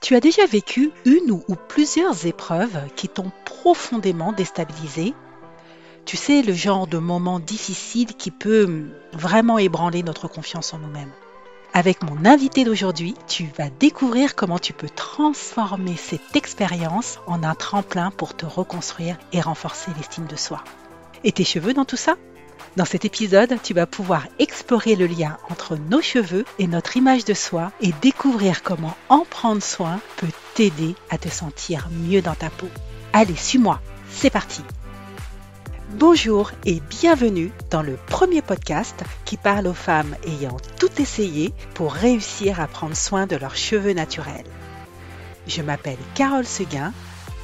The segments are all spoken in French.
Tu as déjà vécu une ou plusieurs épreuves qui t'ont profondément déstabilisé? Tu sais, le genre de moment difficile qui peut vraiment ébranler notre confiance en nous-mêmes. Avec mon invité d'aujourd'hui, tu vas découvrir comment tu peux transformer cette expérience en un tremplin pour te reconstruire et renforcer l'estime de soi. Et tes cheveux dans tout ça? Dans cet épisode, tu vas pouvoir explorer le lien entre nos cheveux et notre image de soi et découvrir comment en prendre soin peut t'aider à te sentir mieux dans ta peau. Allez, suis-moi, c'est parti Bonjour et bienvenue dans le premier podcast qui parle aux femmes ayant tout essayé pour réussir à prendre soin de leurs cheveux naturels. Je m'appelle Carole Seguin,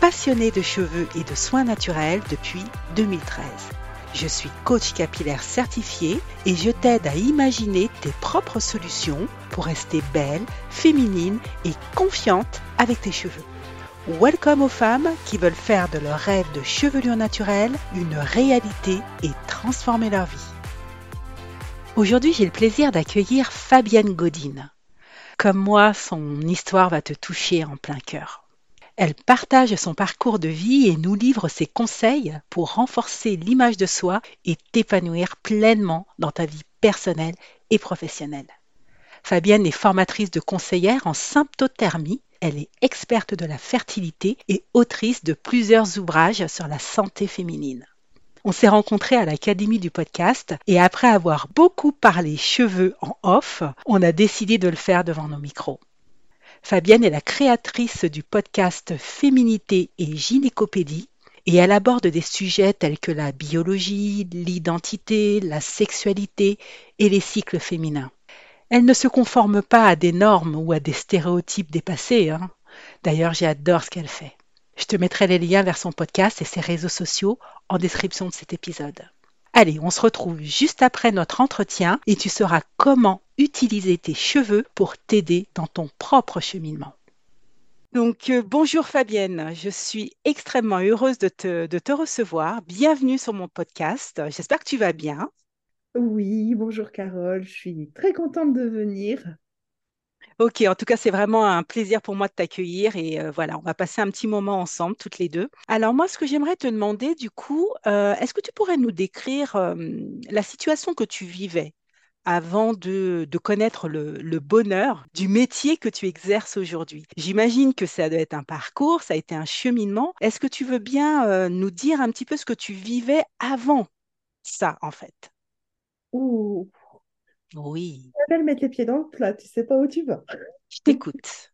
passionnée de cheveux et de soins naturels depuis 2013. Je suis coach capillaire certifié et je t'aide à imaginer tes propres solutions pour rester belle, féminine et confiante avec tes cheveux. Welcome aux femmes qui veulent faire de leur rêve de chevelure naturelle une réalité et transformer leur vie. Aujourd'hui, j'ai le plaisir d'accueillir Fabienne Godine. Comme moi, son histoire va te toucher en plein cœur. Elle partage son parcours de vie et nous livre ses conseils pour renforcer l'image de soi et t'épanouir pleinement dans ta vie personnelle et professionnelle. Fabienne est formatrice de conseillère en symptothermie. Elle est experte de la fertilité et autrice de plusieurs ouvrages sur la santé féminine. On s'est rencontrés à l'Académie du podcast et après avoir beaucoup parlé cheveux en off, on a décidé de le faire devant nos micros. Fabienne est la créatrice du podcast Féminité et Gynécopédie et elle aborde des sujets tels que la biologie, l'identité, la sexualité et les cycles féminins. Elle ne se conforme pas à des normes ou à des stéréotypes dépassés. Hein. D'ailleurs, j'adore ce qu'elle fait. Je te mettrai les liens vers son podcast et ses réseaux sociaux en description de cet épisode. Allez, on se retrouve juste après notre entretien et tu sauras comment utiliser tes cheveux pour t'aider dans ton propre cheminement. Donc, euh, bonjour Fabienne, je suis extrêmement heureuse de te, de te recevoir. Bienvenue sur mon podcast. J'espère que tu vas bien. Oui, bonjour Carole, je suis très contente de venir. Ok, en tout cas, c'est vraiment un plaisir pour moi de t'accueillir et euh, voilà, on va passer un petit moment ensemble, toutes les deux. Alors moi, ce que j'aimerais te demander, du coup, euh, est-ce que tu pourrais nous décrire euh, la situation que tu vivais avant de, connaître le, bonheur du métier que tu exerces aujourd'hui? J'imagine que ça doit être un parcours, ça a été un cheminement. Est-ce que tu veux bien nous dire un petit peu ce que tu vivais avant ça, en fait? Ouh, oui. Tu mettre les pieds dans le plat, tu sais pas où tu vas. Je t'écoute.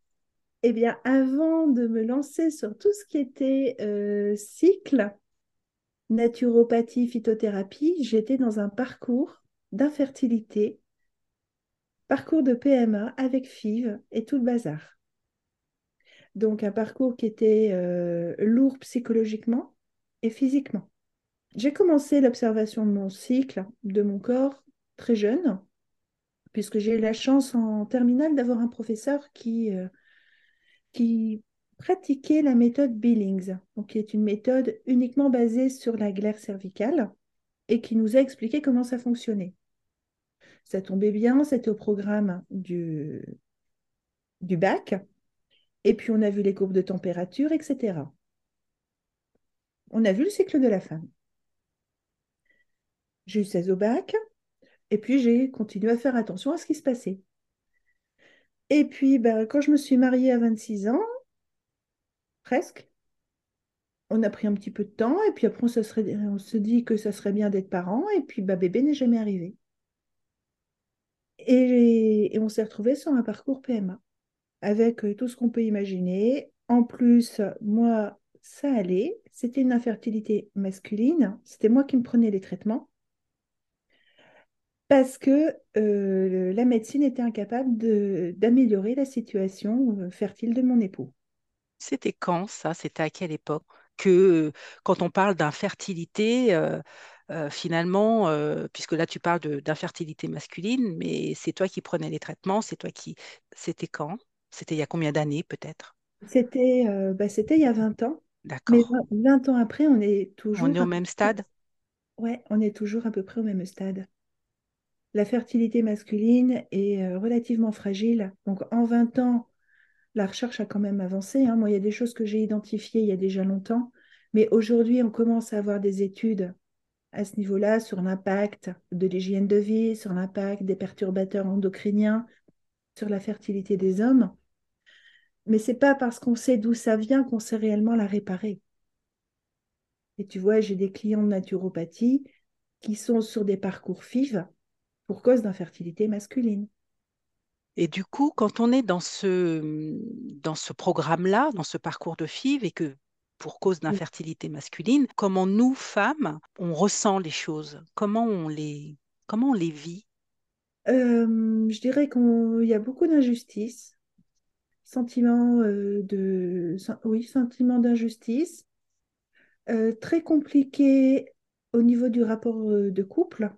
Eh bien, avant de me lancer sur tout ce qui était euh, cycle, naturopathie, phytothérapie, j'étais dans un parcours d'infertilité, parcours de PMA avec FIV et tout le bazar. Donc, un parcours qui était euh, lourd psychologiquement et physiquement. J'ai commencé l'observation de mon cycle, de mon corps, très jeune puisque j'ai eu la chance en terminale d'avoir un professeur qui, euh, pratiquait la méthode Billings, qui est une méthode uniquement basée sur la glaire cervicale et qui nous a expliqué comment ça fonctionnait. Ça tombait bien, c'était au programme du, du bac, et puis on a vu les courbes de température, etc. On a vu le cycle de la femme. J'ai eu 16 au bac, et puis j'ai continué à faire attention à ce qui se passait. Et puis ben, quand je me suis mariée à 26 ans, presque, on a pris un petit peu de temps et puis après on, se, dit que ça serait bien d'être parent et puis ben, bébé n'est jamais arrivé. Et, on s'est retrouvé sur un parcours PMA avec euh, tout ce qu'on peut imaginer. En plus, moi, ça allait. C'était une infertilité masculine. C'était moi qui me prenais les traitements parce que euh, la médecine était incapable d'améliorer la situation euh, fertile de mon époux. C'était quand ça? C'était à quelle époque? Que quand on parle d'infertilité, euh, finalement, puisque là tu parles d'infertilité masculine, mais c'est toi qui prenais les traitements, c'est toi qui... C'était quand? C'était il y a combien d'années peut-être? C'était bah, il y a 20 ans. D'accord. Mais 20 ans après, on est toujours... On est au même stade? Ouais, on est toujours à peu près au même stade la fertilité masculine est euh, relativement fragile. Donc en 20 ans, la recherche a quand même avancé. Hein. Moi, il y a des choses que j'ai identifiées il y a déjà longtemps, mais aujourd'hui, on commence à avoir des études à ce niveau-là sur l'impact de l'hygiène de vie, sur l'impact des perturbateurs endocriniens, sur la fertilité des hommes. Mais c'est pas parce qu'on sait d'où ça vient qu'on sait réellement la réparer. Et tu vois, j'ai des clients de naturopathie qui sont sur des parcours FIV pour cause d'infertilité masculine. Et du coup, quand on est dans ce, dans ce programme-là, dans ce parcours de FIV, et que pour cause d'infertilité masculine, comment nous, femmes, on ressent les choses? Comment on les, comment on les vit? Euh, Je dirais qu'il y a beaucoup d'injustice, sentiment euh, de, oui, sentiment d'injustice, euh, très compliqué au niveau du rapport de couple,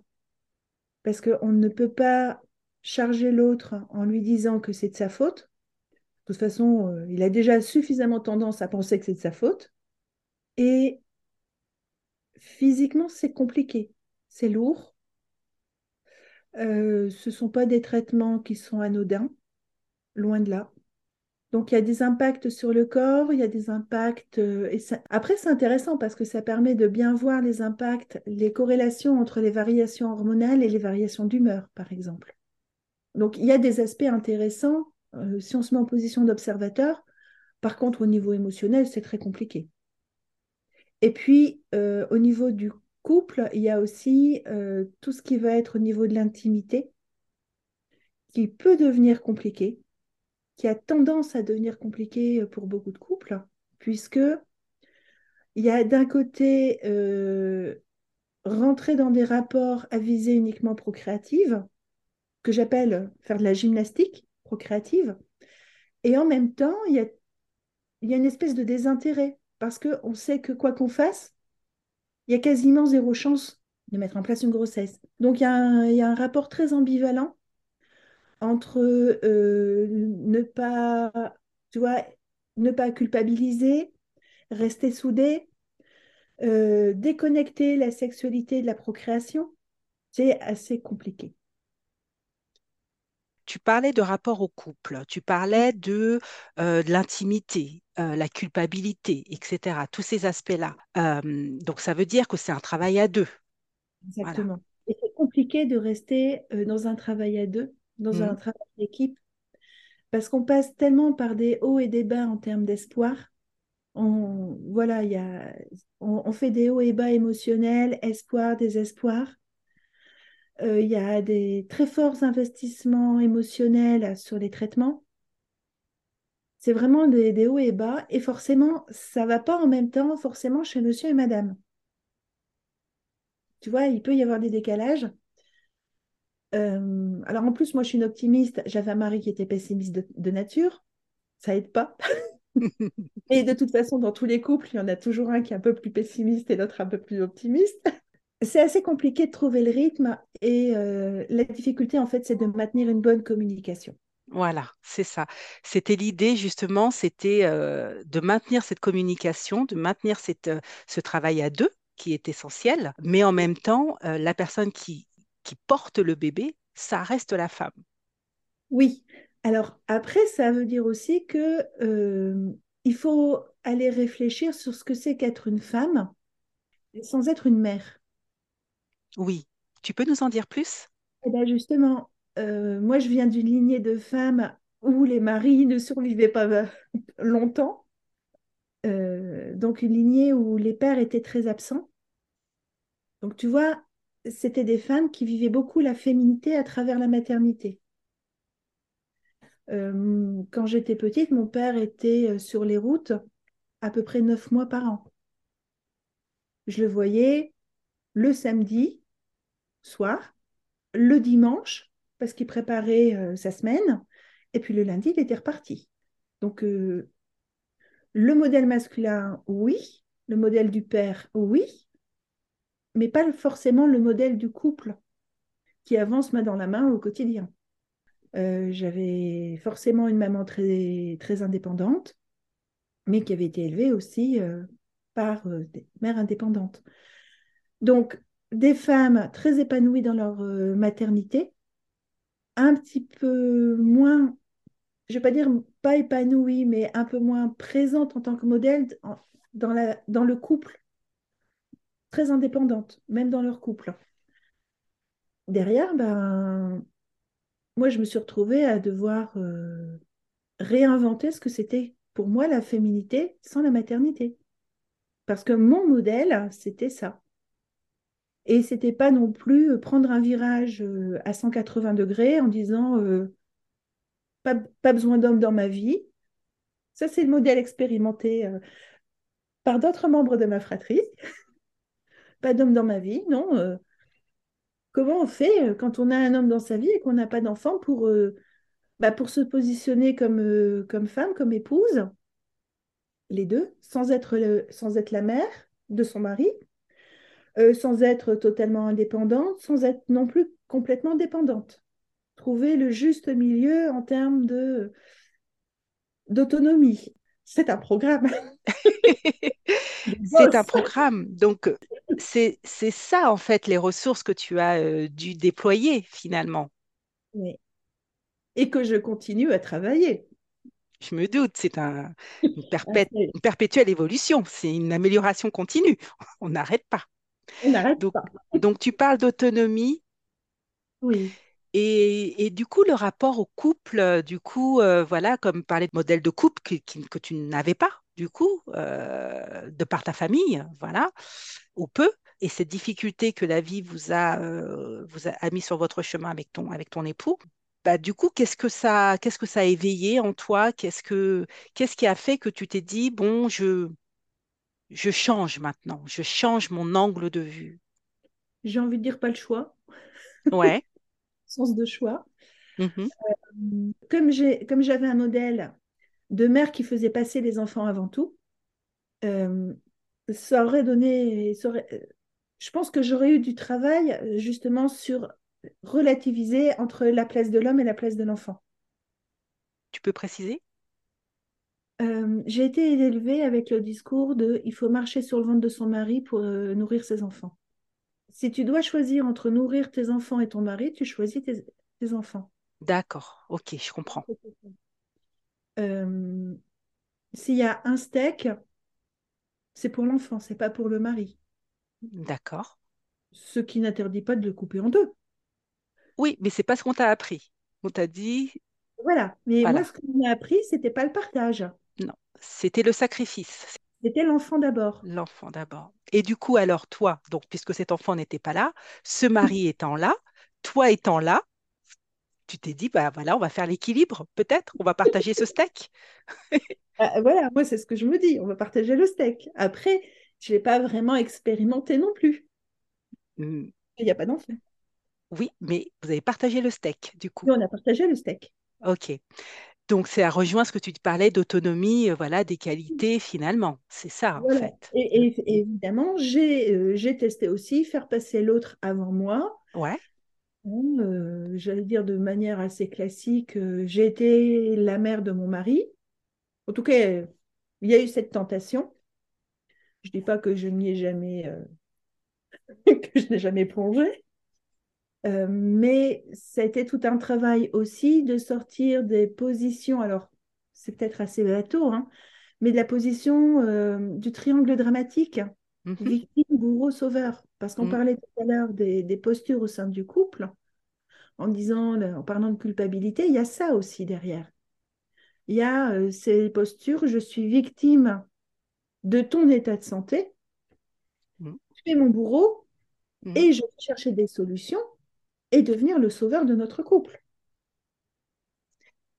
parce qu'on ne peut pas charger l'autre en lui disant que c'est de sa faute. De toute façon, euh, il a déjà suffisamment tendance à penser que c'est de sa faute. Et physiquement, c'est compliqué. C'est lourd. Euh, ce ne sont pas des traitements qui sont anodins, loin de là. Donc il y a des impacts sur le corps, il y a des impacts. Euh, Après, c'est intéressant parce que ça permet de bien voir les impacts, les corrélations entre les variations hormonales et les variations d'humeur, par exemple. Donc, il y a des aspects intéressants euh, si on se met en position d'observateur. Par contre, au niveau émotionnel, c'est très compliqué. Et puis, euh, au niveau du couple, il y a aussi tout ce qui va être au niveau de l'intimité, qui peut devenir compliqué, qui a tendance à devenir compliqué pour beaucoup de couples, puisque il y a d'un côté rentrer dans des rapports à visée uniquement procréative, que j'appelle faire de la gymnastique procréative. Et en même temps, il y a, une espèce de désintérêt parce qu'on sait que quoi qu'on fasse, il y a quasiment zéro chance de mettre en place une grossesse. Donc il y a un rapport très ambivalent entre euh, ne pas, tu vois, ne pas culpabiliser, rester soudé, euh, déconnecter la sexualité de la procréation. C'est assez compliqué tu parlais de rapport au couple, tu parlais de, euh, de l'intimité, euh, la culpabilité, etc. Tous ces aspects-là. Donc, ça veut dire que c'est un travail à deux. Exactement. Et c'est compliqué de rester dans un travail à deux, dans un mmh. travail d'équipe, parce qu'on passe tellement par des hauts et des bas en termes d'espoir. On, voilà, y a, on fait des hauts et bas émotionnels, espoir, désespoir. Euh, il y a des très forts investissements émotionnels sur les traitements. C'est vraiment des, hauts et bas. Et forcément, ça ne va pas en même temps forcément chez monsieur et madame. Tu vois, il peut y avoir des décalages. Euh, alors en plus, moi je suis une optimiste. J'avais un mari qui était pessimiste de, de nature. Ça aide pas. et de toute façon, dans tous les couples, il y en a toujours un qui est un peu plus pessimiste et l'autre un peu plus optimiste c'est assez compliqué de trouver le rythme et euh, la difficulté, en fait, c'est de maintenir une bonne communication. Voilà, c'est ça. C'était l'idée, justement, c'était euh, de maintenir cette communication, de maintenir cette, ce travail à deux qui est essentiel, mais en même temps, la personne qui, qui porte le bébé, ça reste la femme. Oui. Alors après, ça veut dire aussi que il faut aller réfléchir sur ce que c'est qu'être une femme sans être une mère. Oui. Tu peux nous en dire plus? Eh bien justement, euh, moi je viens d'une lignée de femmes où les maris ne survivaient pas longtemps. Euh, donc une lignée où les pères étaient très absents. Donc tu vois, c'était des femmes qui vivaient beaucoup la féminité à travers la maternité. Euh, quand j'étais petite, mon père était sur les routes à peu près neuf mois par an. Je le voyais le samedi soir, le dimanche, parce qu'il préparait euh, sa semaine, et puis le lundi, il était reparti. Donc, euh, le modèle masculin, oui, le modèle du père, oui, mais pas forcément le modèle du couple qui avance main dans la main au quotidien. Euh, j'avais forcément une maman très, très indépendante, mais qui avait été élevée aussi par des mères indépendantes. Donc, des femmes très épanouies dans leur euh, maternité, un petit peu moins, je ne vais pas dire pas épanouie, mais un peu moins présente en tant que modèle dans, la, dans le couple, très indépendante, même dans leur couple. Derrière, ben, moi, je me suis retrouvée à devoir euh, réinventer ce que c'était pour moi la féminité sans la maternité. Parce que mon modèle, c'était ça. Et c'était pas non plus euh, prendre un virage euh, à 180 degrés en disant pas, pas, besoin d'homme dans ma vie. Ça, c'est le modèle expérimenté par d'autres membres de ma fratrie. Pas d'homme dans ma vie, non. Comment on fait euh, quand on a un homme dans sa vie et qu'on n'a pas d'enfant pour, euh, bah, pour se positionner comme, euh, comme femme, comme épouse, les deux, sans être, sans être la mère de son mari, sans être totalement indépendante, sans être non plus complètement dépendante. Trouver le juste milieu en termes de d'autonomie. C'est un programme. c'est un programme. Donc, c'est ça, en fait, les ressources que tu as euh, dû déployer finalement. Oui. Et que je continue à travailler. Je me doute, c'est un, une, une, perpétuelle évolution, c'est une amélioration continue. On n'arrête pas. On n'arrête pas. Donc, tu parles d'autonomie. Oui. Et, du coup, le rapport au couple, du coup, euh, voilà, comme parler de modèle de couple que, tu n'avais pas, du coup, euh, de par ta famille, voilà, ou peu, et cette difficulté que la vie vous a, vous a, mis sur votre chemin avec ton, avec ton époux, bah, du coup, qu'est-ce que ça, qu'est-ce que ça a éveillé en toi? Qu'est-ce que, qu'est-ce qui a fait que tu t'es dit, bon, je, je change maintenant, je change mon angle de vue? J'ai envie de dire pas le choix. Ouais. sens de choix. Mmh euh, comme j'avais un modèle de mère qui faisait passer les enfants avant tout, euh, ça aurait donné. je pense que j'aurais eu du travail justement sur relativiser entre la place de l'homme et la place de l'enfant. Tu peux préciser? Euh, J'ai été élevée avec le discours de il faut marcher sur le ventre de son mari pour nourrir ses enfants si tu dois choisir entre nourrir tes enfants et ton mari, tu choisis tes, enfants. D'accord, ok, je comprends. Euh, s'il y a un steak, c'est pour l'enfant, c'est pas pour le mari. D'accord. Ce qui n'interdit pas de le couper en deux. Oui, mais c'est pas ce qu'on t'a appris. On t'a dit. Voilà, mais moi, ce qu'on m'a appris, c'était pas le partage. Non, c'était le sacrifice. C'était l'enfant d'abord. L'enfant d'abord. Et du coup, alors toi, donc puisque cet enfant n'était pas là, ce mari étant là, toi étant là, tu t'es dit, bah voilà, on va faire l'équilibre, peut-être, on va partager ce steak. Ah, voilà, moi c'est ce que je me dis, on va partager le steak. Après, je n'ai pas vraiment expérimenté non plus. Hmm. Il n'y a pas d'enfant. Oui, mais vous avez partagé le steak, du coup. on a partagé le steak. Ok. Donc, c'est à rejoindre ce que tu parlais d'autonomie, euh, voilà, des qualités finalement. C'est ça, en fait. Et, évidemment, euh, j'ai testé aussi faire passer l'autre avant moi. Ouais. Euh, j'allais dire de manière assez classique, j'ai été la mère de mon mari. En tout cas, il y a eu cette tentation. Je ne dis pas que je n'y ai jamais, que je n'ai jamais plongé. Euh, mais ça a été tout un travail aussi de sortir des positions, alors c'est peut-être assez bateau, hein, mais de la position euh, du triangle dramatique, mhm. victime, bourreau, sauveur. Parce qu'on mhm. parlait tout à l'heure des, postures au sein du couple, en disant, en parlant de culpabilité, il y a ça aussi derrière. Il y a euh, ces postures, je suis victime de ton état de santé, mhm. je fais mon bourreau et je vais chercher des solutions et devenir le sauveur de notre couple.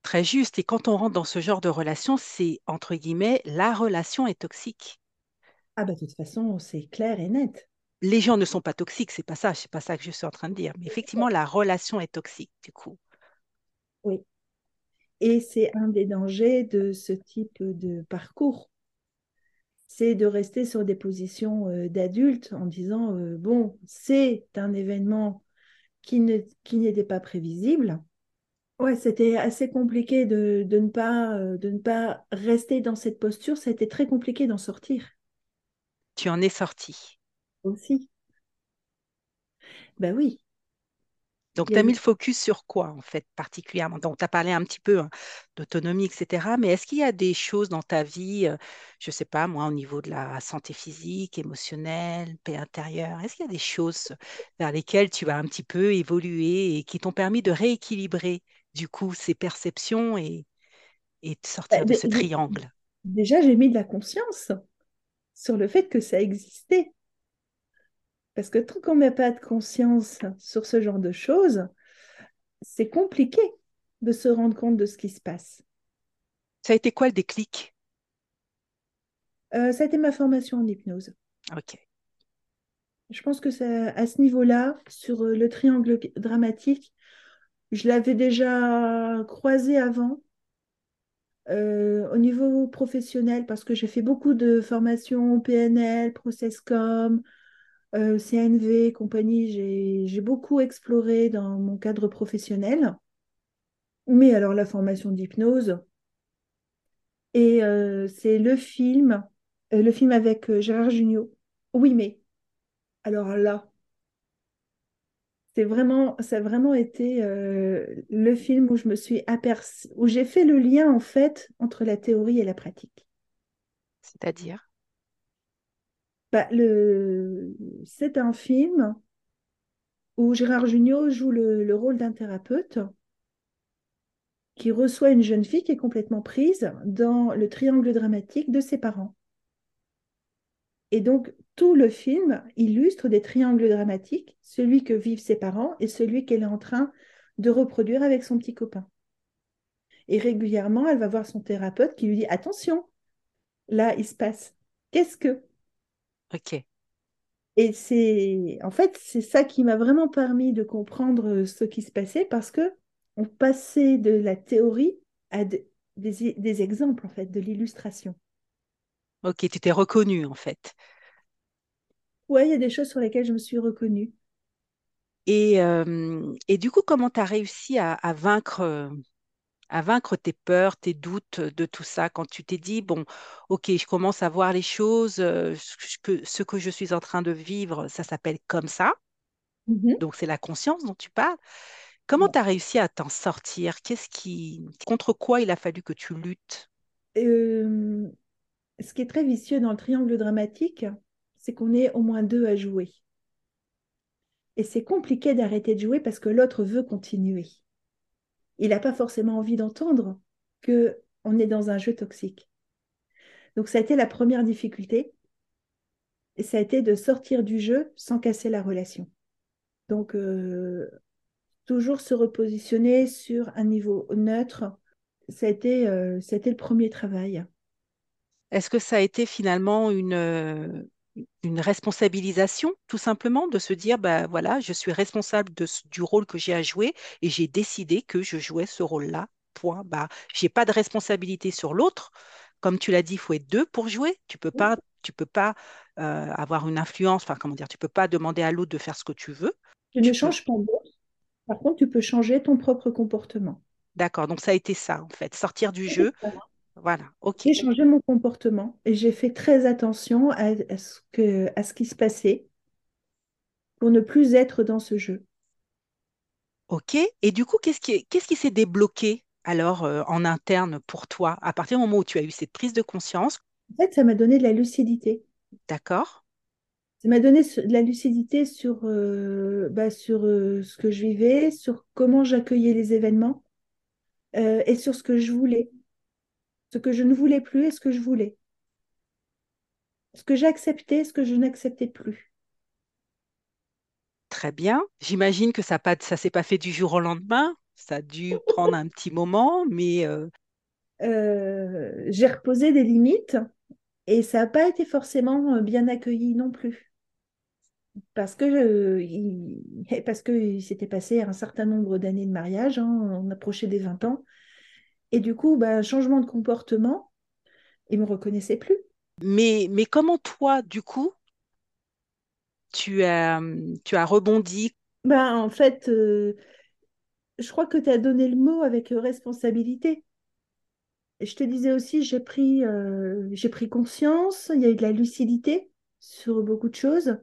Très juste. Et quand on rentre dans ce genre de relation, c'est entre guillemets, la relation est toxique. Ah bah de toute façon, c'est clair et net. Les gens ne sont pas toxiques, c'est pas ça, c'est pas ça que je suis en train de dire. Mais effectivement, la relation est toxique du coup. Oui. Et c'est un des dangers de ce type de parcours. C'est de rester sur des positions euh, d'adultes en disant euh, bon, c'est un événement qui n'était pas prévisible. Ouais, c'était assez compliqué de, ne pas, euh, de ne pas rester dans cette posture. Ça a été très compliqué d'en sortir. Tu en es sorti Aussi. Ben oui. Donc, tu as mis le focus sur quoi, en fait, particulièrement? Donc, tu as parlé un petit peu hein, d'autonomie, etc. Mais est-ce qu'il y a des choses dans ta vie, euh, je ne sais pas, moi, au niveau de la santé physique, émotionnelle, paix intérieure, est-ce qu'il y a des choses vers lesquelles tu as un petit peu évolué et qui t'ont permis de rééquilibrer, du coup, ces perceptions et, et de bah, sortir de dé- ce triangle? déjà, j'ai mis de la conscience sur le fait que ça existait. Parce que tant qu'on met pas de conscience sur ce genre de choses, c'est compliqué de se rendre compte de ce qui se passe. Ça a été quoi le déclic? Euh, ça a été ma formation en hypnose. Ok. Je pense que ça, à ce niveau-là, sur euh, le triangle dramatique, je l'avais déjà croisé avant. Euh, au niveau professionnel, parce que j'ai fait beaucoup de formations PNL, Processcom, euh, CNV, compagnie, j'ai, beaucoup exploré dans mon cadre professionnel. Mais alors la formation d'hypnose, et euh, c'est le film, euh, le film avec Gérard Jugnot. Oui, mais alors là, c'est vraiment, ça a vraiment été euh, le film où je me suis aperçue, où j'ai fait le lien en fait entre la théorie et la pratique. C'est-à-dire? Bah, le... C'est un film où Gérard Jugnot joue le, le rôle d'un thérapeute qui reçoit une jeune fille qui est complètement prise dans le triangle dramatique de ses parents. Et donc, tout le film illustre des triangles dramatiques, celui que vivent ses parents et celui qu'elle est en train de reproduire avec son petit copain. Et régulièrement, elle va voir son thérapeute qui lui dit, attention, là, il se passe. Qu'est-ce que? Ok. Et c'est en fait c'est ça qui m'a vraiment permis de comprendre ce qui se passait parce que on passait de la théorie à de- des, des exemples en fait, de l'illustration. Ok, tu t'es reconnu, en fait. Ouais, il y a des choses sur lesquelles je me suis reconnue. Et, euh, et du coup, comment tu as réussi à, à vaincre, à vaincre tes peurs, tes doutes de tout ça quand tu t'es dit, bon, ok, je commence à voir les choses, euh, ce que, ce que je suis en train de vivre, ça s'appelle comme ça, Mhm. donc c'est la conscience dont tu parles. Comment tu as réussi à t'en sortir? Qu'est-ce qui, contre quoi il a fallu que tu luttes? Euh, ce qui est très vicieux dans le triangle dramatique, c'est qu'on est au moins deux à jouer. Et c'est compliqué d'arrêter de jouer parce que l'autre veut continuer. Il n'a pas forcément envie d'entendre que on est dans un jeu toxique. Donc ça a été la première difficulté, et ça a été de sortir du jeu sans casser la relation. Donc euh, toujours se repositionner sur un niveau neutre, ça euh, ça a été le premier travail. Est-ce que ça a été finalement une, euh, une responsabilisation, tout simplement, de se dire, bah voilà, je suis responsable de du rôle que j'ai à jouer et j'ai décidé que je jouais ce rôle-là. Point. Bah, j'ai pas de responsabilité sur l'autre. Comme tu l'as dit, il faut être deux pour jouer. Tu peux pas, tu peux pas euh, avoir une influence. Enfin, comment dire, tu peux pas demander à l'autre de faire ce que tu veux. Tu ne peux. changes pas l'autre, par contre, tu peux changer ton propre comportement. D'accord. Donc ça a été ça en fait, sortir du jeu. Voilà. Ok. J'ai changé mon comportement et j'ai fait très attention à, à ce que, à ce qui se passait pour ne plus être dans ce jeu. Ok. Et du coup, qu'est-ce qui, qu'est-ce qui s'est débloqué alors euh, en interne pour toi à partir du moment où tu as eu cette prise de conscience? En fait, ça m'a donné de la lucidité. D'accord. Ça m'a donné de la lucidité sur, euh, bah, sur euh, ce que je vivais, sur comment j'accueillais les événements et sur ce que je voulais, ce que je ne voulais plus et ce que je voulais, ce que j'acceptais, ce que je n'acceptais plus. Très bien. J'imagine que ça ça s'est pas fait du jour au lendemain. Ça a dû prendre un petit moment, mais euh, Euh, j'ai reposé des limites et ça n'a pas été forcément euh, bien accueilli non plus. Parce que, euh, il, parce que il s'était passé un certain nombre d'années de mariage, hein, on approchait des 20 ans, et du coup, bah, changement de comportement, il ne me reconnaissait plus. mais, mais comment toi, du coup, tu as, tu as rebondi? Ben, en fait, euh, je crois que tu as donné le mot avec responsabilité. Je te disais aussi, j'ai pris, euh, j'ai pris conscience, il y a eu de la lucidité sur beaucoup de choses.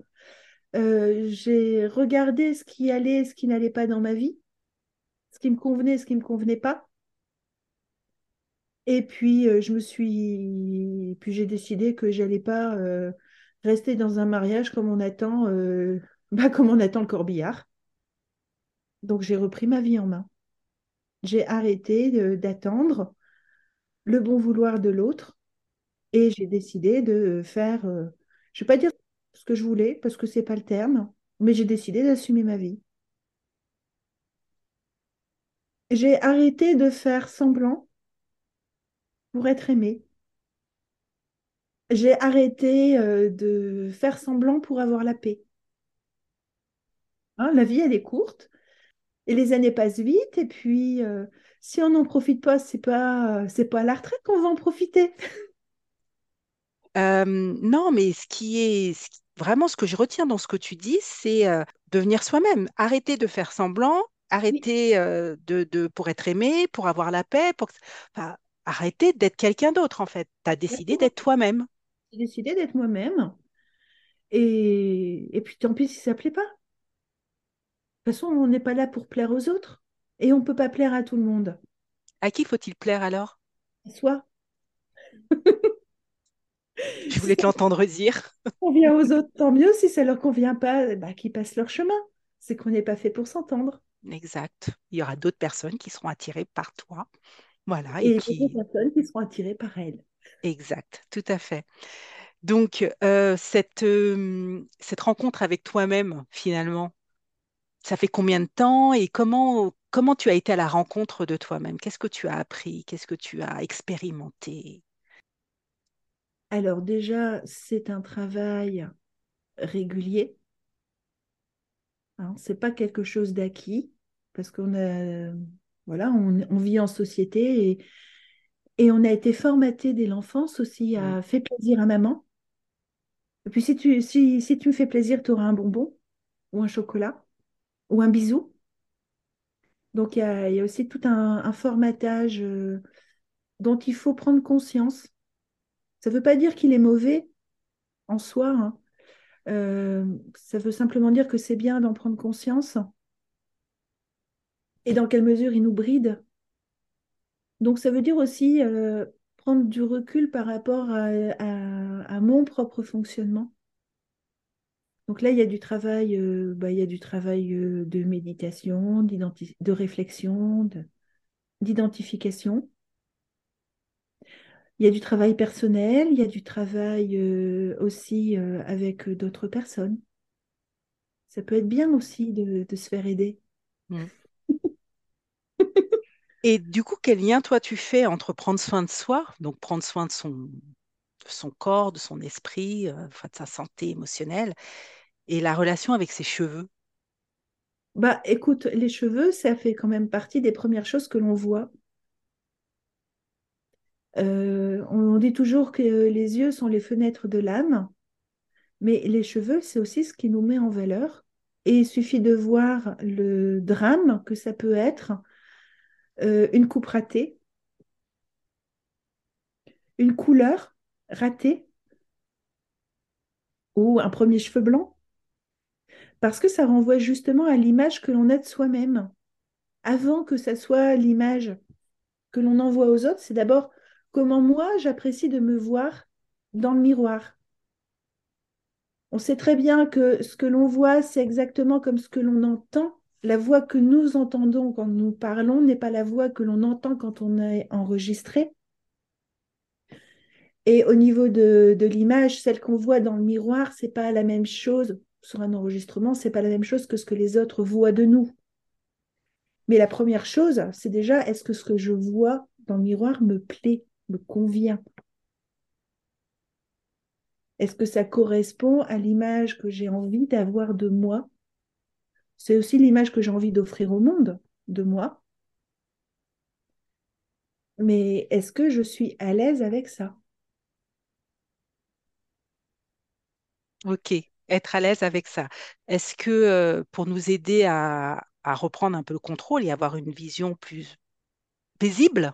Euh, j'ai regardé ce qui allait et ce qui n'allait pas dans ma vie, ce qui me convenait et ce qui ne me convenait pas. Et puis, euh, je me suis... Puis j'ai décidé que j'allais pas euh, rester dans un mariage comme on attend, euh, bah, comme on attend le corbillard. Donc, j'ai repris ma vie en main. J'ai arrêté d'attendre le bon vouloir de l'autre et j'ai décidé de faire, je ne vais pas dire ce que je voulais parce que c'est pas le terme, mais j'ai décidé d'assumer ma vie. J'ai arrêté de faire semblant pour être aimée. J'ai arrêté euh, de faire semblant pour avoir la paix. Hein, la vie, elle est courte et les années passent vite. Et puis, euh, si on n'en profite pas, c'est pas, c'est pas à la retraite qu'on va en profiter. Euh, non, mais ce qui est ce qui- vraiment ce que je retiens dans ce que tu dis, c'est euh, devenir soi-même. Arrêter de faire semblant, arrêter de, de- pour être aimé, pour avoir la paix, pour enfin, arrêter d'être quelqu'un d'autre en fait. Tu as décidé d'être toi-même. J'ai décidé d'être moi-même. Et, et puis, tant pis si ça plaît pas. De toute façon, on n'est pas là pour plaire aux autres. Et on ne peut pas plaire à tout le monde. À qui faut-il plaire alors? À soi. Je voulais te l'entendre dire. convient aux autres, tant mieux. Si ça leur convient pas, bah, qu'ils passent leur chemin. C'est qu'on n'est pas fait pour s'entendre. Exact. Il y aura d'autres personnes qui seront attirées par toi. Voilà, et Et qui... personnes qui seront attirées par elles. Exact, tout à fait. Donc, euh, cette, euh, cette rencontre avec toi-même, finalement, ça fait combien de temps et comment, comment tu as été à la rencontre de toi-même? Qu'est-ce que tu as appris? Qu'est-ce que tu as expérimenté? Alors déjà, c'est un travail régulier. Hein, c'est pas quelque chose d'acquis parce qu'on a, voilà, on, on vit en société et, et on a été formaté dès l'enfance aussi à faire plaisir à maman. Et puis si tu, si, si tu me fais plaisir, tu auras un bonbon ou un chocolat ou un bisou. Donc il y a, il y a aussi tout un, un formatage euh, dont il faut prendre conscience. Ça ne veut pas dire qu'il est mauvais en soi, hein. Euh, ça veut simplement dire que c'est bien d'en prendre conscience et dans quelle mesure il nous bride. Donc ça veut dire aussi euh, prendre du recul par rapport à, mon propre fonctionnement. Donc là, il y a du travail, euh, bah, il y a du travail euh, de méditation, de réflexion, de- d'identification. Il y a du travail personnel, il y a du travail aussi avec d'autres personnes. Ça peut être bien aussi de, se faire aider. mm. Et du coup, quel lien toi tu fais entre prendre soin de soi, donc prendre soin de son, de son corps, de son esprit, euh, de sa santé émotionnelle, et la relation avec ses cheveux? Bah, écoute, les cheveux, ça fait quand même partie des premières choses que l'on voit. Euh, on dit toujours que les yeux sont les fenêtres de l'âme, mais les cheveux, c'est aussi ce qui nous met en valeur. Et il suffit de voir le drame que ça peut être, euh, une coupe ratée, une couleur ratée ou un premier cheveu blanc, parce que ça renvoie justement à l'image que l'on a de soi-même. Avant que ça soit l'image que l'on envoie aux autres, c'est d'abord comment moi j'apprécie de me voir dans le miroir. On sait très bien que ce que l'on voit, c'est exactement comme ce que l'on entend. La voix que nous entendons quand nous parlons n'est pas la voix que l'on entend quand on est enregistré. Et au niveau de, l'image, celle qu'on voit dans le miroir, c'est pas la même chose. Sur un enregistrement, c'est pas la même chose que ce que les autres voient de nous. Mais la première chose, c'est déjà est-ce que ce que je vois dans le miroir me plaît, me convient? Est-ce que ça correspond à l'image que j'ai envie d'avoir de moi? C'est aussi l'image que j'ai envie d'offrir au monde de moi. Mais est-ce que je suis à l'aise avec ça? Ok, être à l'aise avec ça. Est-ce que euh, pour nous aider à, à reprendre un peu le contrôle et avoir une vision plus paisible,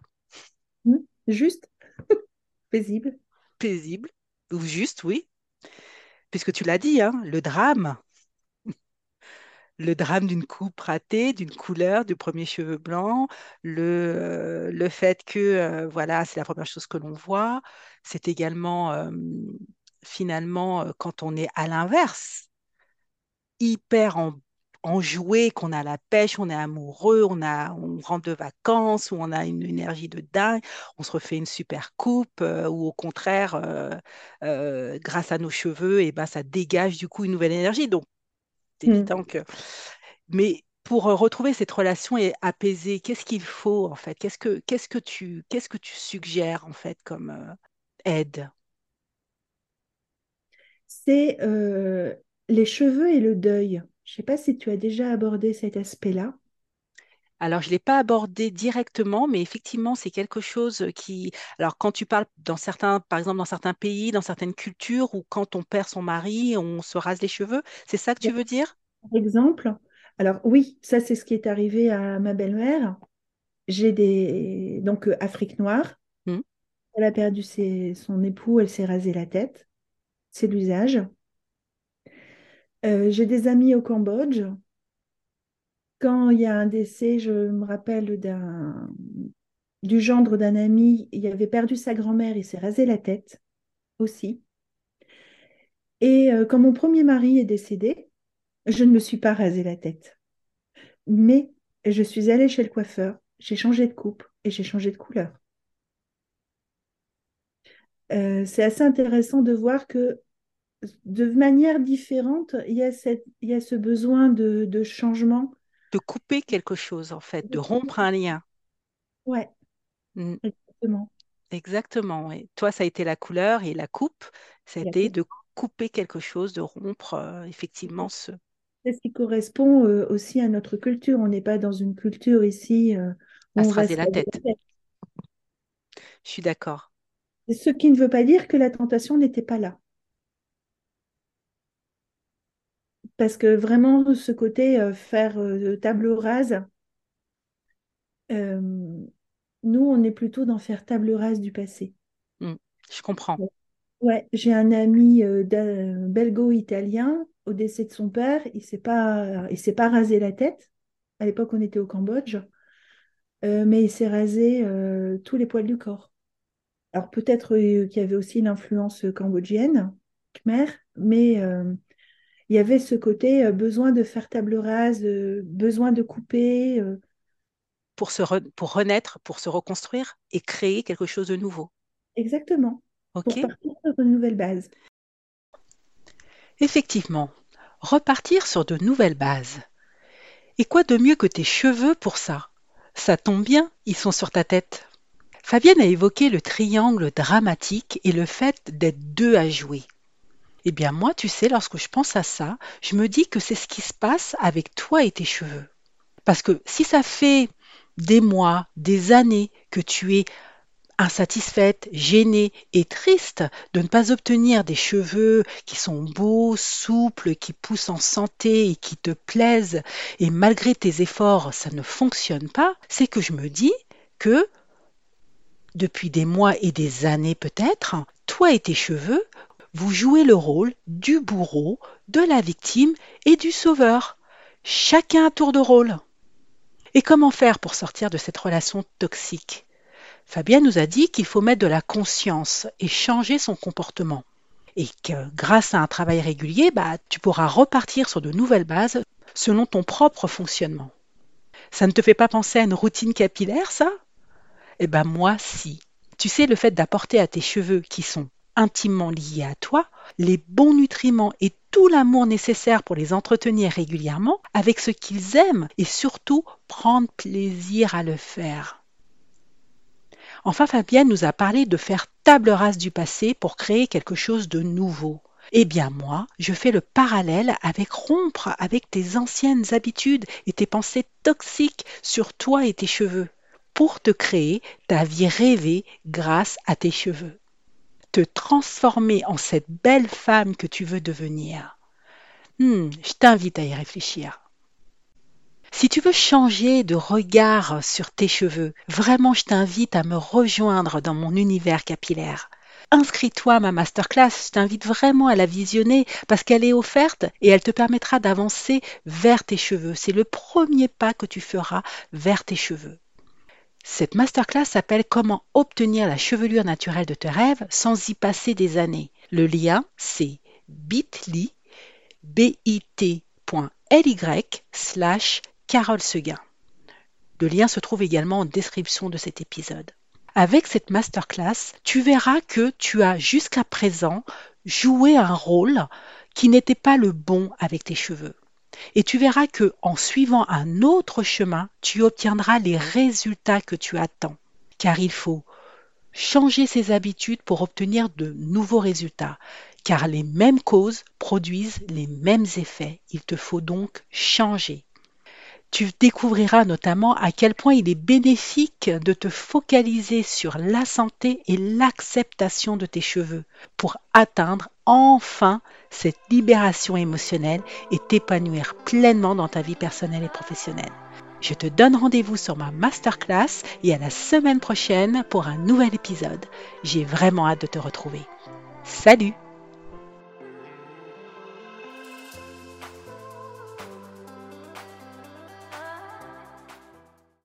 Hmm Juste, paisible. paisible, ou juste, oui, puisque tu l'as dit, hein, le drame. Le drame d'une coupe ratée, d'une couleur, du premier cheveu blanc, le, euh, le fait que euh, voilà, c'est la première chose que l'on voit. C'est également euh, finalement quand on est à l'inverse, hyper en, enjoué, qu'on a la pêche, on est amoureux, on a, on rentre de vacances, ou on a une énergie de dingue, on se refait une super coupe, ou au contraire, grâce à nos cheveux, et ben, ça dégage du coup une nouvelle énergie. Donc, c'est Mm. évident que... Mais pour euh, retrouver cette relation et apaiser, qu'est-ce qu'il faut en fait? Qu'est-ce que, qu'est-ce que tu, qu'est-ce que tu suggères en fait comme euh, aide? C'est euh, les cheveux et le deuil. Je ne sais pas si tu as déjà abordé cet aspect-là. Alors, je ne l'ai pas abordé directement, mais effectivement, c'est quelque chose qui... Alors, quand tu parles dans certains, par exemple, dans certains pays, dans certaines cultures, où quand on perd son mari, on se rase les cheveux, c'est ça que tu veux dire? Par exemple, alors oui, ça c'est ce qui est arrivé à ma belle-mère. J'ai des donc euh, Afrique noire. Hmm Elle a perdu ses- son époux, elle s'est rasé la tête. C'est l'usage. Euh, j'ai des amis au Cambodge. Quand il y a un décès, je me rappelle du gendre d'un ami, il avait perdu sa grand-mère, il s'est rasé la tête aussi. Et euh, quand mon premier mari est décédé, je ne me suis pas rasé la tête. Mais je suis allée chez le coiffeur, j'ai changé de coupe et j'ai changé de couleur. Euh, c'est assez intéressant de voir que de manière différente, il y a ce besoin de changement. De couper quelque chose, en fait, de rompre un lien. Ouais, Hmm, exactement. Exactement, oui. Toi, ça a été la couleur et la coupe, ça a La été coupe, de couper quelque chose, de rompre euh, effectivement ce... c'est ce qui correspond euh, aussi à notre culture. On n'est pas dans une culture ici euh, à on se raser se la tête. la tête. Je suis d'accord. Ce qui ne veut pas dire que la tentation n'était pas là. Parce que vraiment, ce côté euh, faire euh, table rase, euh, nous, on est plutôt dans faire table rase du passé. Hmm, Je comprends. Ouais, j'ai un ami belgo-italien, au décès de son père, il s'est pas, il s'est pas rasé la tête. À l'époque, on était au Cambodge, mais il s'est rasé tous les poils du corps. Alors peut-être qu'il y avait aussi l'influence cambodgienne, khmer, mais il y avait ce côté euh, besoin de faire table rase, euh, besoin de couper. euh, Pour se re- pour renaître, pour se reconstruire et créer quelque chose de nouveau. exactement, pour partir sur une nouvelle base. Effectivement, repartir sur de nouvelles bases. Et quoi de mieux que tes cheveux pour ça? Ça tombe bien, ils sont sur ta tête. Fabienne a évoqué le triangle dramatique et le fait d'être deux à jouer. Eh bien moi, tu sais, lorsque je pense à ça, je me dis que c'est ce qui se passe avec toi et tes cheveux. Parce que si ça fait des mois, des années que tu es insatisfaite, gênée et triste de ne pas obtenir des cheveux qui sont beaux, souples, qui poussent en santé et qui te plaisent, et malgré tes efforts, ça ne fonctionne pas, c'est que je me dis que depuis des mois et des années peut-être, toi et tes cheveux, vous jouez le rôle du bourreau, de la victime et du sauveur. Chacun à tour de rôle. Et comment faire pour sortir de cette relation toxique? Fabienne nous a dit qu'il faut mettre de la conscience et changer son comportement. Et que grâce à un travail régulier, bah, tu pourras repartir sur de nouvelles bases selon ton propre fonctionnement. Ça ne te fait pas penser à une routine capillaire, ça? Eh ben moi, si. Tu sais, le fait d'apporter à tes cheveux qui sont intimement liés à toi les bons nutriments et tout l'amour nécessaire pour les entretenir régulièrement avec ce qu'ils aiment et surtout prendre plaisir à le faire. Enfin, Fabienne nous a parlé de faire table rase du passé pour créer quelque chose de nouveau. Eh bien moi, je fais le parallèle avec rompre avec tes anciennes habitudes et tes pensées toxiques sur toi et tes cheveux pour te créer ta vie rêvée grâce à tes cheveux. Te transformer en cette belle femme que tu veux devenir. Hmm, je t'invite à y réfléchir. Si tu veux changer de regard sur tes cheveux, vraiment je t'invite à me rejoindre dans mon univers capillaire. Inscris-toi à ma masterclass, je t'invite vraiment à la visionner parce qu'elle est offerte et elle te permettra d'avancer vers tes cheveux. C'est le premier pas que tu feras vers tes cheveux. Cette masterclass s'appelle Comment obtenir la chevelure naturelle de tes rêves sans y passer des années. Le lien, c'est bit.ly, bit.ly slash Carole Seguin. Le lien se trouve également en description de cet épisode. Avec cette masterclass, tu verras que tu as jusqu'à présent joué un rôle qui n'était pas le bon avec tes cheveux. Et tu verras que en suivant un autre chemin, tu obtiendras les résultats que tu attends. Car il faut changer ses habitudes pour obtenir de nouveaux résultats. Car les mêmes causes produisent les mêmes effets. Il te faut donc changer. Tu découvriras notamment à quel point il est bénéfique de te focaliser sur la santé et l'acceptation de tes cheveux pour atteindre enfin cette libération émotionnelle et t'épanouir pleinement dans ta vie personnelle et professionnelle. Je te donne rendez-vous sur ma masterclass et à la semaine prochaine pour un nouvel épisode. J'ai vraiment hâte de te retrouver. Salut